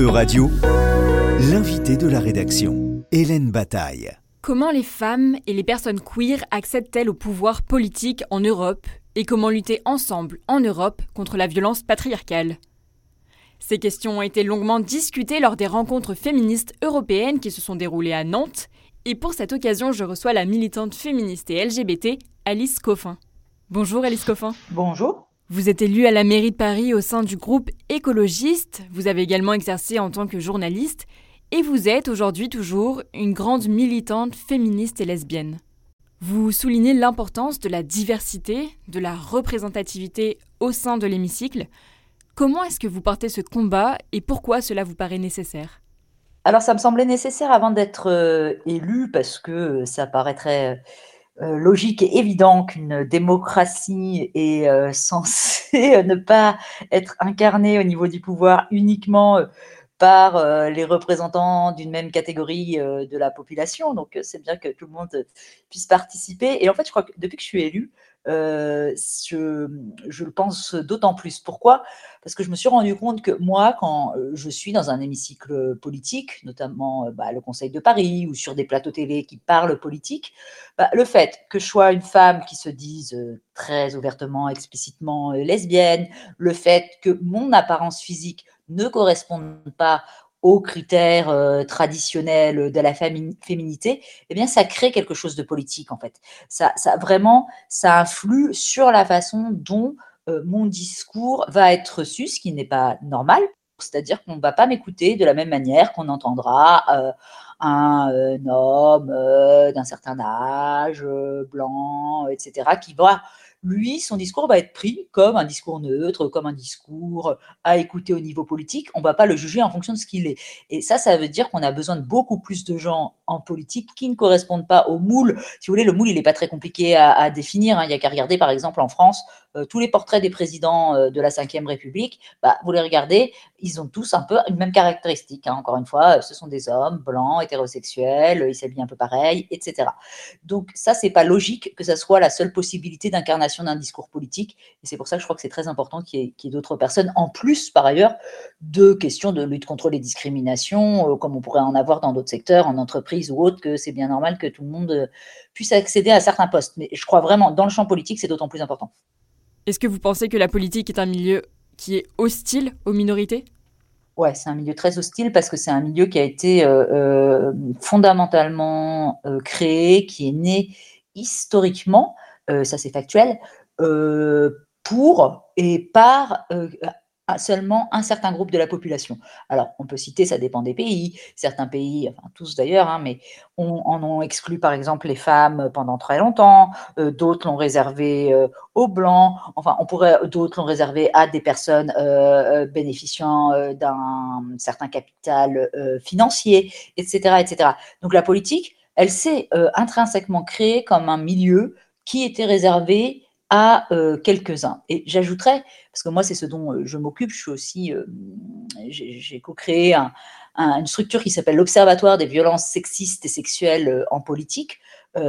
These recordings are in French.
E-Radio, l'invité de la rédaction, Hélène Bataille. Comment les femmes et les personnes queer accèdent-elles au pouvoir politique en Europe et comment lutter ensemble en Europe contre la violence patriarcale? Ces questions ont été longuement discutées lors des rencontres féministes européennes qui se sont déroulées à Nantes et pour cette occasion je reçois la militante féministe et LGBT Alice Coffin. Bonjour Alice Coffin. Bonjour. Vous êtes élue à la mairie de Paris au sein du groupe écologiste, vous avez également exercé en tant que journaliste, et vous êtes aujourd'hui toujours une grande militante féministe et lesbienne. Vous soulignez l'importance de la diversité, de la représentativité au sein de l'hémicycle. Comment est-ce que vous portez ce combat et pourquoi cela vous paraît nécessaire? Alors ça me semblait nécessaire avant d'être euh, élue parce que ça paraîtrait logique et évident qu'une démocratie est euh, censée ne pas être incarnée au niveau du pouvoir uniquement euh, par les représentants d'une même catégorie de la population. Donc, c'est bien que tout le monde puisse participer. Et en fait, je crois que depuis que je suis élue, je, je, le pense d'autant plus. Pourquoi? Parce que je me suis rendu compte que moi, quand je suis dans un hémicycle politique, notamment bah, le Conseil de Paris ou sur des plateaux télé qui parlent politique, bah, le fait que je sois une femme qui se dise très ouvertement, explicitement lesbienne, le fait que mon apparence physique ne corresponde pas aux critères euh, traditionnels de la féminité, eh bien, ça crée quelque chose de politique, en fait. Ça, ça vraiment, ça influe sur la façon dont euh, mon discours va être reçu, ce qui n'est pas normal. C'est-à-dire qu'on ne va pas m'écouter de la même manière qu'on entendra euh, un, homme d'un certain âge, blanc, etc., qui va lui, son discours va être pris comme un discours neutre, comme un discours à écouter au niveau politique. On ne va pas le juger en fonction de ce qu'il est. Et ça, ça veut dire qu'on a besoin de beaucoup plus de gens en politique qui ne correspondent pas au moule. Si vous voulez, le moule, il n'est pas très compliqué à, définir. Hein. Il n'y a qu'à regarder, par exemple, en France, euh, tous les portraits des présidents euh, de la Ve République. Bah, vous les regardez, ils ont tous un peu une même caractéristique. Hein. Encore une fois, ce sont des hommes blancs, hétérosexuels, ils s'habillent un peu pareil, etc. Donc ça, c'est pas logique que ça soit la seule possibilité d'incarnation d'un discours politique. Et c'est pour ça que je crois que c'est très important qu'il y ait, d'autres personnes, en plus, par ailleurs, de questions de lutte contre les discriminations, euh, comme on pourrait en avoir dans d'autres secteurs, en entreprise ou autre, que c'est bien normal que tout le monde euh, puisse accéder à certains postes. Mais je crois vraiment, dans le champ politique, c'est d'autant plus important. Est-ce que vous pensez que la politique est un milieu qui est hostile aux minorités? Ouais, c'est un milieu très hostile parce que c'est un milieu qui a été euh, euh, fondamentalement euh, créé, qui est né historiquement, ça c'est factuel, pour et par seulement un certain groupe de la population. Alors, on peut citer, ça dépend des pays. Certains pays, enfin tous d'ailleurs, hein, mais on, en ont exclu par exemple les femmes pendant très longtemps. Euh, d'autres l'ont réservé euh, aux blancs. Enfin, on pourrait, d'autres l'ont réservé à des personnes euh, bénéficiant d'un certain capital financier, etc., etc. Donc, la politique, elle s'est intrinsèquement créée comme un milieu qui était réservé à quelques-uns. Et j'ajouterais, parce que moi c'est ce dont je m'occupe, je suis aussi, j'ai co-créé une structure qui s'appelle l'Observatoire des violences sexistes et sexuelles en politique,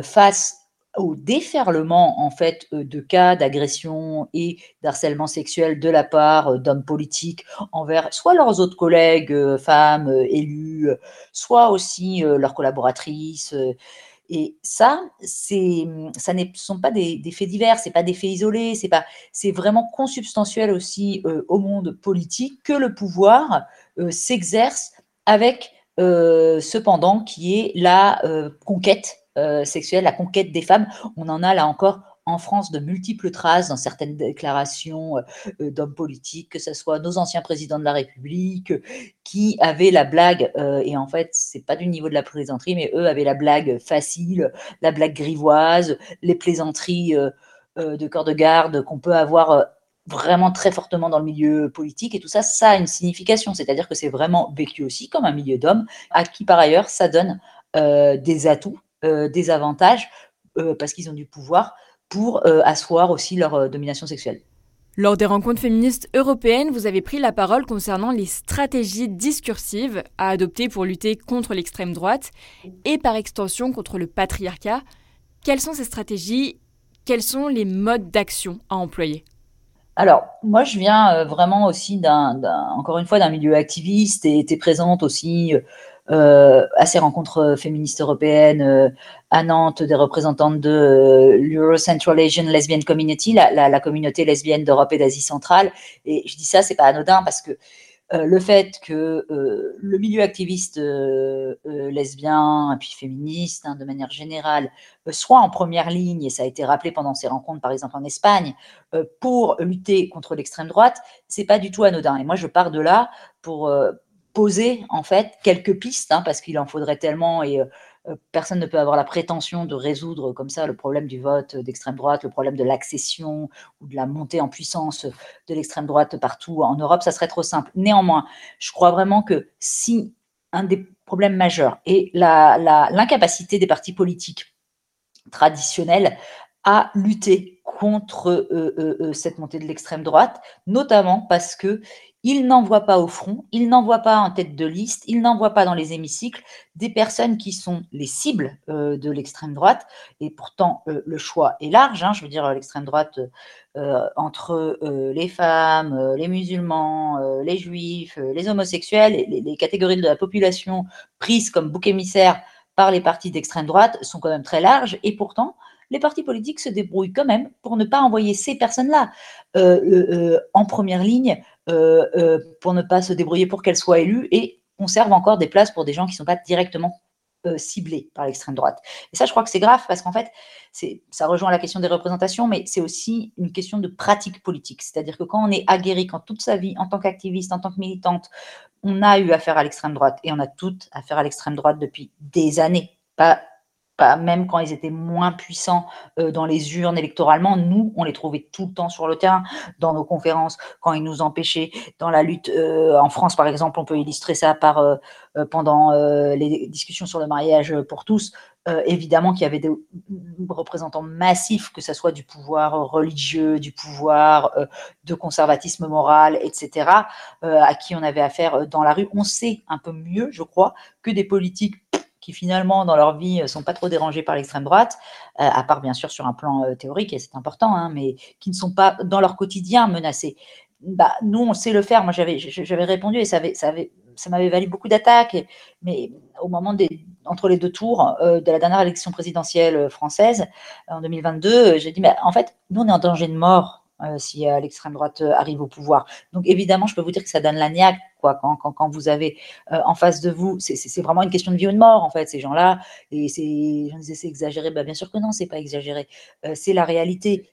face au déferlement en fait de cas d'agression et d'harcèlement sexuel de la part d'hommes politiques envers soit leurs autres collègues femmes élues, soit aussi leurs collaboratrices et ça, c'est, ça ne sont pas des, faits divers, c'est pas des faits isolés, c'est vraiment consubstantiel aussi euh, au monde politique que le pouvoir euh, s'exerce avec euh, cependant qui est la conquête sexuelle, la conquête des femmes. On en a là encore en France de multiples traces dans certaines déclarations euh, euh, d'hommes politiques, que ce soit nos anciens présidents de la République, qui avaient la blague, euh, et en fait, c'est pas du niveau de la plaisanterie, mais eux avaient la blague facile, la blague grivoise, les plaisanteries de corps de garde qu'on peut avoir vraiment très fortement dans le milieu politique. Et tout ça, ça a une signification, c'est-à-dire que c'est vraiment vécu aussi comme un milieu d'hommes à qui par ailleurs ça donne des atouts, des avantages parce qu'ils ont du pouvoir pour euh, asseoir aussi leur euh, domination sexuelle. Lors des rencontres féministes européennes, vous avez pris la parole concernant les stratégies discursives à adopter pour lutter contre l'extrême droite et par extension contre le patriarcat. Quelles sont ces stratégies? Quels sont les modes d'action à employer? Alors, moi, je viens vraiment aussi d'un, encore une fois, d'un milieu activiste et était présente aussi euh, à ces rencontres féministes européennes euh, à Nantes, des représentantes de euh, l'Euro-Central Asian Lesbian Community, la, communauté lesbienne d'Europe et d'Asie centrale. Et je dis ça, c'est pas anodin parce que le fait que le milieu activiste lesbien et puis féministe, hein, de manière générale, soit en première ligne, et ça a été rappelé pendant ces rencontres, par exemple en Espagne, pour lutter contre l'extrême droite, c'est pas du tout anodin. Et moi, je pars de là pour poser en fait quelques pistes, hein, parce qu'il en faudrait tellement et euh, euh, personne ne peut avoir la prétention de résoudre comme ça le problème du vote d'extrême droite, le problème de l'accession ou de la montée en puissance de l'extrême droite partout en Europe, ça serait trop simple. Néanmoins, je crois vraiment que si un des problèmes majeurs est l'incapacité des partis politiques traditionnels à lutter contre euh, cette montée de l'extrême droite, notamment parce que il n'envoie pas au front, il n'envoie pas en tête de liste, il n'envoie pas dans les hémicycles des personnes qui sont les cibles euh, de l'extrême droite. Et pourtant, euh, le choix est large. Hein, je veux dire, l'extrême droite euh, entre les femmes, les musulmans, les juifs, les homosexuels, les, les, catégories de la population prises comme bouc émissaire par les partis d'extrême droite sont quand même très larges. Et pourtant, les partis politiques se débrouillent quand même pour ne pas envoyer ces personnes-là en première ligne euh, euh, pour ne pas se débrouiller pour qu'elle soit élue et conserve encore des places pour des gens qui ne sont pas directement euh, ciblés par l'extrême droite. Et ça, je crois que c'est grave parce qu'en fait, ça rejoint la question des représentations, mais c'est aussi une question de pratique politique. C'est-à-dire que quand on est aguerri, quand toute sa vie, en tant qu'activiste, en tant que militante, on a eu affaire à l'extrême droite et on a toutes affaire à l'extrême droite depuis des années, pas même quand ils étaient moins puissants euh, dans les urnes électoralement, nous, on les trouvait tout le temps sur le terrain, dans nos conférences, quand ils nous empêchaient dans la lutte. Euh, en France, par exemple, on peut illustrer ça par euh, pendant les discussions sur le mariage pour tous. évidemment qu'il y avait des représentants massifs, que ce soit du pouvoir religieux, du pouvoir de conservatisme moral, etc., à qui on avait affaire dans la rue. On sait un peu mieux, je crois, que des politiques qui finalement dans leur vie sont pas trop dérangés par l'extrême droite, euh, à part bien sûr sur un plan euh, théorique, et c'est important, hein, mais qui ne sont pas dans leur quotidien menacés. Bah, nous, on sait le faire. Moi, j'avais, répondu et ça, avait, ça, avait, ça m'avait valu beaucoup d'attaques. Mais au moment entre les deux tours euh, de la dernière élection présidentielle française en 2022, j'ai dit, mais en fait, nous, on est en danger de mort euh, si euh, l'extrême droite euh, arrive au pouvoir. Donc évidemment, je peux vous dire que ça donne la niaque, quoi, quand, quand, quand vous avez en face de vous, c'est vraiment une question de vie ou de mort, en fait, ces gens-là. Et c'est, disais, c'est exagéré. Bah, bien sûr que non, c'est pas exagéré. c'est la réalité.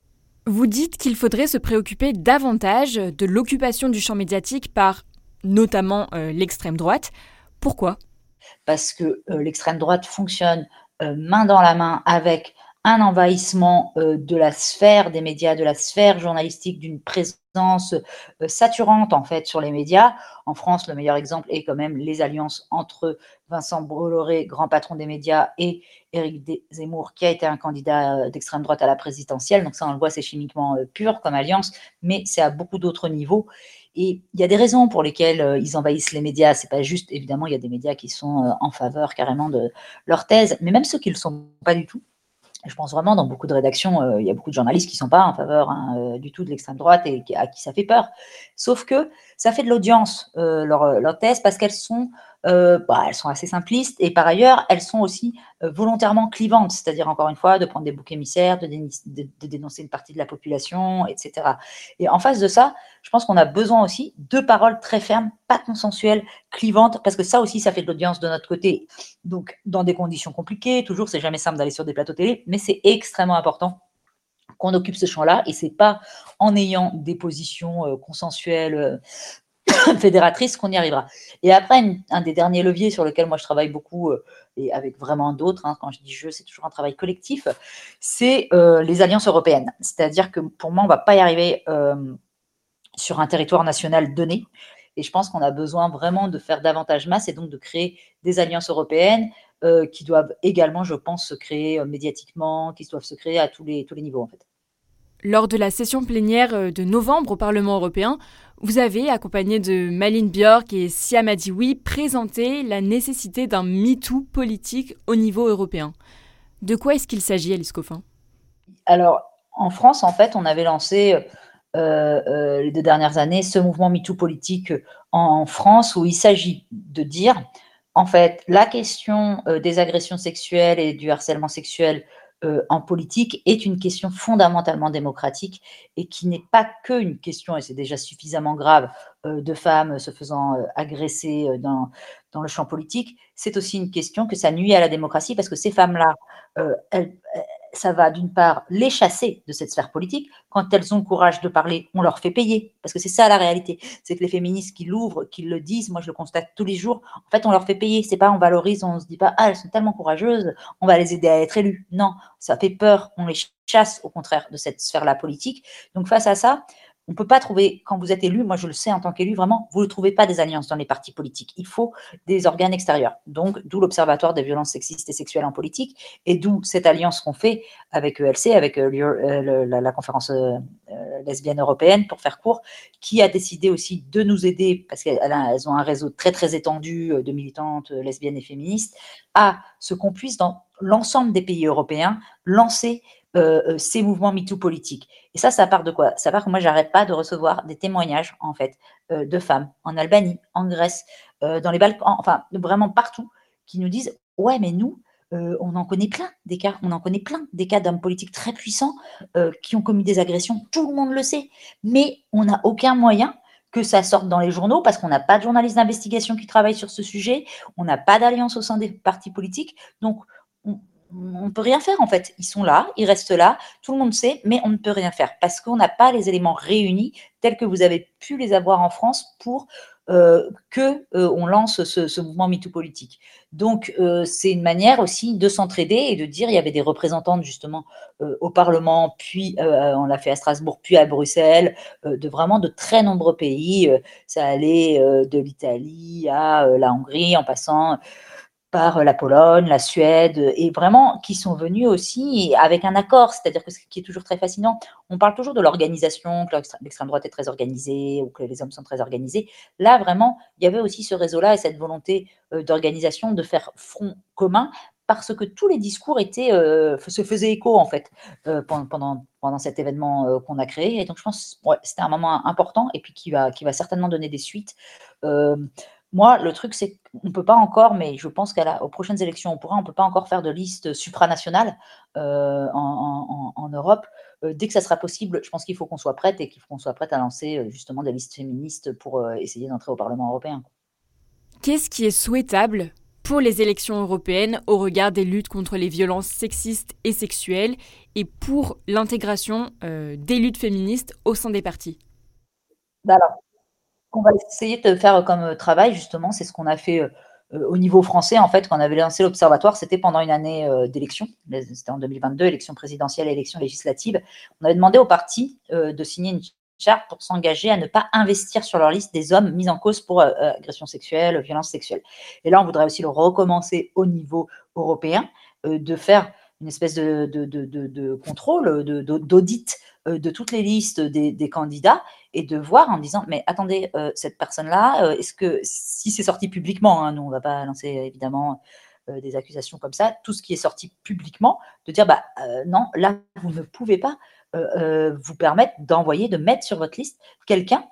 Vous dites qu'il faudrait se préoccuper davantage de l'occupation du champ médiatique par notamment l'extrême droite. Pourquoi? Parce que l'extrême droite fonctionne main dans la main avec un envahissement euh, de la sphère des médias, de la sphère journalistique, d'une présence euh, saturante en fait sur les médias. En France, le meilleur exemple est quand même les alliances entre Vincent Bolloré, grand patron des médias, et Éric Zemmour, qui a été un candidat euh, d'extrême droite à la présidentielle. Donc ça, on le voit, c'est chimiquement pur comme alliance, mais c'est à beaucoup d'autres niveaux. Et il y a des raisons pour lesquelles ils envahissent les médias. C'est pas juste, évidemment, il y a des médias qui sont en faveur carrément de leur thèse, mais même ceux qui ne le sont pas du tout je pense vraiment, dans beaucoup de rédactions, euh, il y a beaucoup de journalistes qui ne sont pas en faveur hein, euh, du tout de l'extrême droite et à qui ça fait peur. Sauf que ça fait de l'audience, euh, leur, leur thèse, parce qu'elles sont euh, bah, elles sont assez simplistes et par ailleurs, elles sont aussi euh, volontairement clivantes, c'est-à-dire encore une fois de prendre des boucs émissaires, de, dénoncer une partie de la population, etc. Et en face de ça, je pense qu'on a besoin aussi de paroles très fermes, pas consensuelles, clivantes, parce que ça aussi, ça fait de l'audience de notre côté. Donc, dans des conditions compliquées, toujours, c'est jamais simple d'aller sur des plateaux télé, mais c'est extrêmement important qu'on occupe ce champ-là, et c'est pas en ayant des positions euh, consensuelles fédératrice qu'on y arrivera. Et après, un des derniers leviers sur lequel moi je travaille beaucoup, euh, et avec vraiment d'autres, hein, quand je dis je, c'est toujours un travail collectif, c'est euh, les alliances européennes. C'est-à-dire que pour moi, on ne va pas y arriver euh, sur un territoire national donné. Et je pense qu'on a besoin vraiment de faire davantage masse et donc de créer des alliances européennes qui doivent également, je pense, se créer médiatiquement, qui doivent se créer à tous les, tous les niveaux en fait. Lors de la session plénière de novembre au Parlement européen, vous avez, accompagné de Maline Björk et Siam Adioui, présenté la nécessité d'un MeToo politique au niveau européen. De quoi est-ce qu'il s'agit, Alice Coffin? Alors, en France, en fait, on avait lancé les deux dernières années, ce mouvement MeToo politique en France, où il s'agit de dire, en fait, la question des agressions sexuelles et du harcèlement sexuel euh, en politique est une question fondamentalement démocratique et qui n'est pas qu'une question, et c'est déjà suffisamment grave, euh, de femmes se faisant euh, agresser dans, dans le champ politique. C'est aussi une question que ça nuit à la démocratie parce que ces femmes-là, elles, ça va d'une part les chasser de cette sphère politique. Quand elles ont le courage de parler, on leur fait payer. Parce que c'est ça la réalité. C'est que les féministes qui l'ouvrent, qui le disent, moi je le constate tous les jours, en fait on leur fait payer. C'est pas on valorise, on se dit pas, ah elles sont tellement courageuses, on va les aider à être élues. Non, ça fait peur, on les chasse au contraire de cette sphère-là politique. Donc face à ça, on ne peut pas trouver, quand vous êtes élu, moi je le sais en tant qu'élu, vraiment, vous ne trouvez pas des alliances dans les partis politiques. Il faut des organes extérieurs. Donc, d'où l'Observatoire des violences sexistes et sexuelles en politique, et d'où cette alliance qu'on fait avec ELC, avec euh, euh, la, conférence euh, lesbienne européenne, pour faire court, qui a décidé aussi de nous aider, parce qu'elles ont un réseau très très étendu de militantes lesbiennes et féministes, à ce qu'on puisse, dans l'ensemble des pays européens, lancer euh, euh, ces mouvements MeToo politiques. Et ça, ça part de quoi? Ça part que moi, j'arrête pas de recevoir des témoignages, en fait, euh, de femmes en Albanie, en Grèce, dans les Balkans, enfin, vraiment partout, qui nous disent Ouais, mais nous, on en connaît plein des cas, on en connaît plein des cas d'hommes politiques très puissants qui ont commis des agressions, tout le monde le sait, mais on n'a aucun moyen que ça sorte dans les journaux parce qu'on n'a pas de journalistes d'investigation qui travaillent sur ce sujet, on n'a pas d'alliance au sein des partis politiques, donc on ne peut rien faire en fait. Ils sont là, ils restent là, tout le monde sait, mais on ne peut rien faire parce qu'on n'a pas les éléments réunis tels que vous avez pu les avoir en France pour euh, que euh, on lance ce, mouvement MeToo politique. Donc euh, c'est une manière aussi de s'entraider et de dire il y avait des représentantes justement au Parlement, puis on l'a fait à Strasbourg, puis à Bruxelles, de vraiment de très nombreux pays. ça allait de l'Italie à la Hongrie en passant par la Pologne, la Suède, et vraiment qui sont venus aussi avec un accord, c'est-à-dire que ce qui est toujours très fascinant, on parle toujours de l'organisation, que l'extrême droite est très organisée ou que les hommes sont très organisés. Là, vraiment, il y avait aussi ce réseau-là et cette volonté euh, d'organisation, de faire front commun, parce que tous les discours étaient, euh, se faisaient écho, en fait, euh, pendant, pendant cet événement qu'on a créé. Et donc, je pense ouais, c'était un moment important et puis qui va, qui va certainement donner des suites. Moi, le truc, c'est qu'on ne peut pas encore, mais je pense qu'aux prochaines élections, on pourra, on ne peut pas encore faire de liste supranationale euh, en, Europe. Euh, dès que ça sera possible, je pense qu'il faut qu'on soit prête et qu'il faut qu'on soit prête à lancer euh, justement des listes féministes pour essayer d'entrer au Parlement européen. Qu'est-ce qui est souhaitable pour les élections européennes au regard des luttes contre les violences sexistes et sexuelles et pour l'intégration des luttes féministes au sein des partis? Bah alors, qu'on va essayer de faire comme euh, travail, justement, c'est ce qu'on a fait euh, euh, au niveau français, en fait, quand on avait lancé l'Observatoire, c'était pendant une année d'élection, c'était en 2022, élection présidentielle élection législative. On avait demandé aux partis de signer une charte pour s'engager à ne pas investir sur leur liste des hommes mis en cause pour agression sexuelle, violence sexuelle. Et là, on voudrait aussi le recommencer au niveau européen, de faire une espèce de contrôle, d'audit de toutes les listes des, candidats et de voir en disant mais attendez cette personne là est-ce que si c'est sorti publiquement hein, nous on va pas lancer évidemment des accusations comme ça tout ce qui est sorti publiquement de dire bah non là vous ne pouvez pas vous permettre d'envoyer de mettre sur votre liste quelqu'un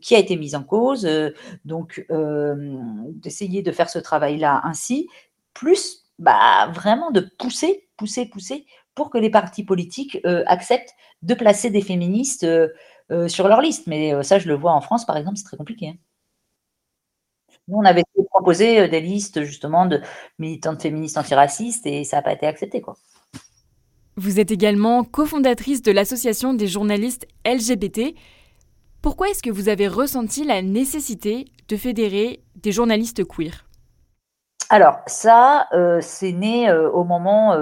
qui a été mis en cause donc d'essayer de faire ce travail là ainsi plus bah, vraiment de pousser pousser pousser pour que les partis politiques euh, acceptent de placer des féministes euh, euh, sur leur liste. Mais ça, je le vois en France, par exemple, c'est très compliqué. Hein. Nous, on avait proposé des listes justement de militantes féministes antiracistes et ça n'a pas été accepté. Quoi. Vous êtes également cofondatrice de l'association des journalistes LGBT. Pourquoi est-ce que vous avez ressenti la nécessité de fédérer des journalistes queer? Alors, ça, c'est né au moment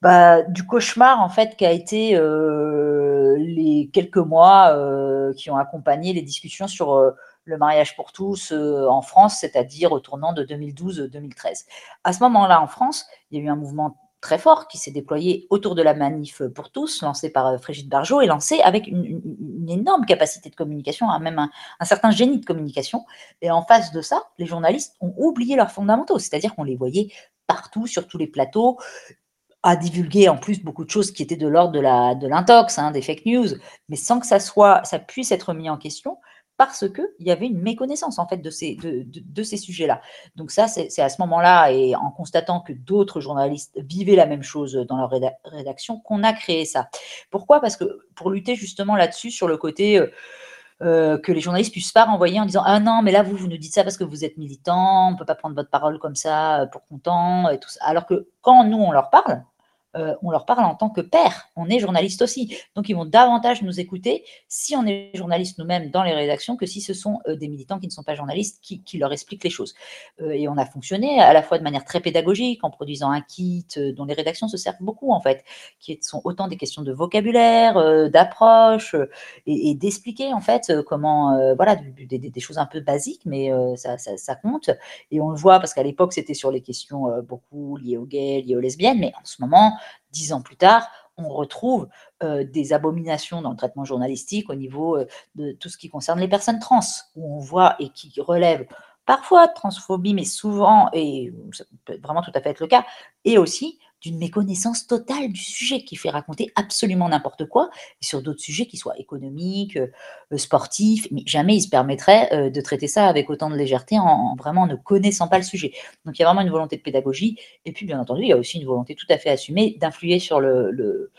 bah, du cauchemar en fait qui a été euh, les quelques mois euh, qui ont accompagné les discussions sur euh, le mariage pour tous en France, c'est-à-dire au tournant de 2012-2013. À ce moment-là, en France, il y a eu un mouvement très fort qui s'est déployé autour de la manif pour tous, lancé par Frigide Barjot et lancé avec une, énorme capacité de communication, hein, même un, certain génie de communication. Et en face de ça, les journalistes ont oublié leurs fondamentaux, c'est-à-dire qu'on les voyait partout, sur tous les plateaux, a divulgué en plus beaucoup de choses qui étaient de l'ordre de la de l'intox, hein, des fake news, mais sans que ça soit, ça puisse être mis en question parce qu'il y avait une méconnaissance en fait de ces, de, de, ces sujets-là. Donc ça, c'est à ce moment-là et en constatant que d'autres journalistes vivaient la même chose dans leur rédaction qu'on a créé ça. Pourquoi? Parce que pour lutter justement là-dessus, sur le côté... Euh, euh, que les journalistes puissent pas renvoyer en disant ah non mais là vous vous nous dites ça parce que vous êtes militant on peut pas prendre votre parole comme ça euh, pour content et tout ça. Alors que quand nous on leur parle euh, on leur parle en tant que père. On est journaliste aussi. Donc, ils vont davantage nous écouter si on est journaliste nous-mêmes dans les rédactions que si ce sont euh, des militants qui ne sont pas journalistes qui, leur expliquent les choses. Euh, et on a fonctionné à la fois de manière très pédagogique en produisant un kit dont les rédactions se servent beaucoup, en fait, qui sont autant des questions de vocabulaire, d'approche et, d'expliquer, en fait, comment, voilà, des, choses un peu basiques, mais ça, compte. Et on le voit parce qu'à l'époque, c'était sur les questions beaucoup liées aux gays, liées aux lesbiennes, mais en ce moment, dix ans plus tard, on retrouve euh, des abominations dans le traitement journalistique au niveau euh, de tout ce qui concerne les personnes trans, où on voit et qui relèvent parfois de transphobie, mais souvent, et ça peut vraiment tout à fait être le cas, et aussi d'une méconnaissance totale du sujet qui fait raconter absolument n'importe quoi, et sur d'autres sujets qui soient économiques, euh, sportifs, mais jamais il se permettrait euh, de traiter ça avec autant de légèreté en, vraiment ne connaissant pas le sujet. Donc il y a vraiment une volonté de pédagogie, et puis bien entendu, il y a aussi une volonté tout à fait assumée d'influer sur le, le,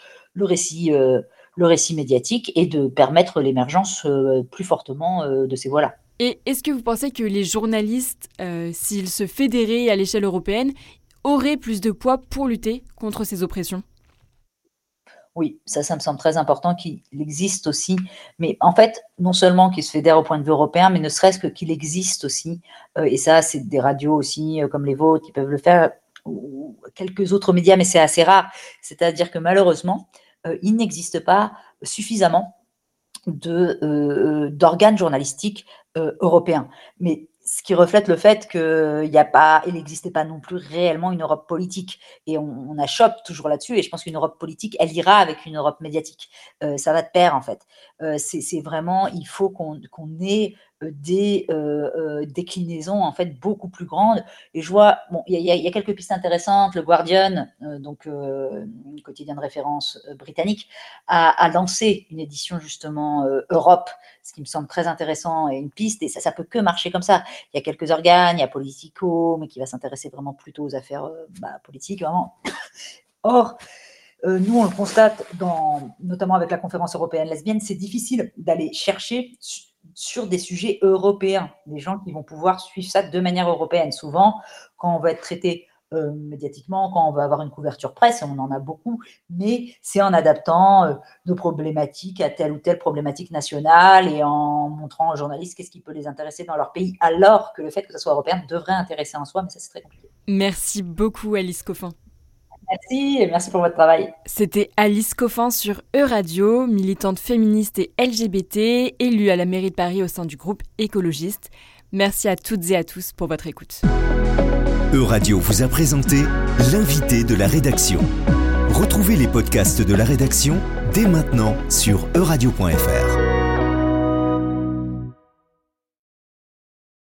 récit. Euh, le récit médiatique et de permettre l'émergence plus fortement de ces voix-là. Et est-ce que vous pensez que les journalistes, s'ils se fédéraient à l'échelle européenne, aurait plus de poids pour lutter contre ces oppressions oui, ça, ça me semble très important qu'il existe aussi. Mais en fait, non seulement qu'il se fédère au point de vue européen, mais ne serait-ce que qu'il existe aussi. Euh, et ça, c'est des radios aussi, euh, comme les vôtres, qui peuvent le faire, ou quelques autres médias, mais c'est assez rare. C'est-à-dire que malheureusement, euh, il n'existe pas suffisamment d'organes journalistiques européens. Mais ce qui reflète le fait qu'il n'y a pas, il n'existait pas non plus réellement une Europe politique. Et on, on toujours là-dessus. Et je pense qu'une Europe politique, elle ira avec une Europe médiatique. Euh, ça va de pair, en fait. Euh, c'est vraiment, il faut qu'on ait euh, des déclinaisons en fait beaucoup plus grandes. Et je vois, bon, il y, a quelques pistes intéressantes. Le Guardian, donc quotidien de référence britannique, a, lancé une édition justement Europe ce qui me semble très intéressant et une piste, et ça, ça peut que marcher comme ça. Il y a quelques organes, il y a Politico, mais qui va s'intéresser vraiment plutôt aux affaires euh, bah, politiques, vraiment. Or, euh, nous, on le constate, dans, notamment avec la conférence européenne lesbienne, c'est difficile d'aller chercher sur des sujets européens, des gens qui vont pouvoir suivre ça de manière européenne. Souvent, quand on va être traité euh, médiatiquement quand on veut avoir une couverture presse, on en a beaucoup, mais c'est en adaptant euh, nos problématiques à telle ou telle problématique nationale et en montrant aux journalistes qu'est-ce qui peut les intéresser dans leur pays, alors que le fait que ce soit européen devrait intéresser en soi, mais ça c'est très compliqué. Merci beaucoup Alice Coffin. Merci et merci pour votre travail. C'était Alice Coffin sur E-Radio, militante féministe et LGBT, élue à la mairie de Paris au sein du groupe écologiste. Merci à toutes et à tous pour votre écoute. Euradio vous a présenté l'invité de la rédaction. Retrouvez les podcasts de la rédaction dès maintenant sur euradio.fr.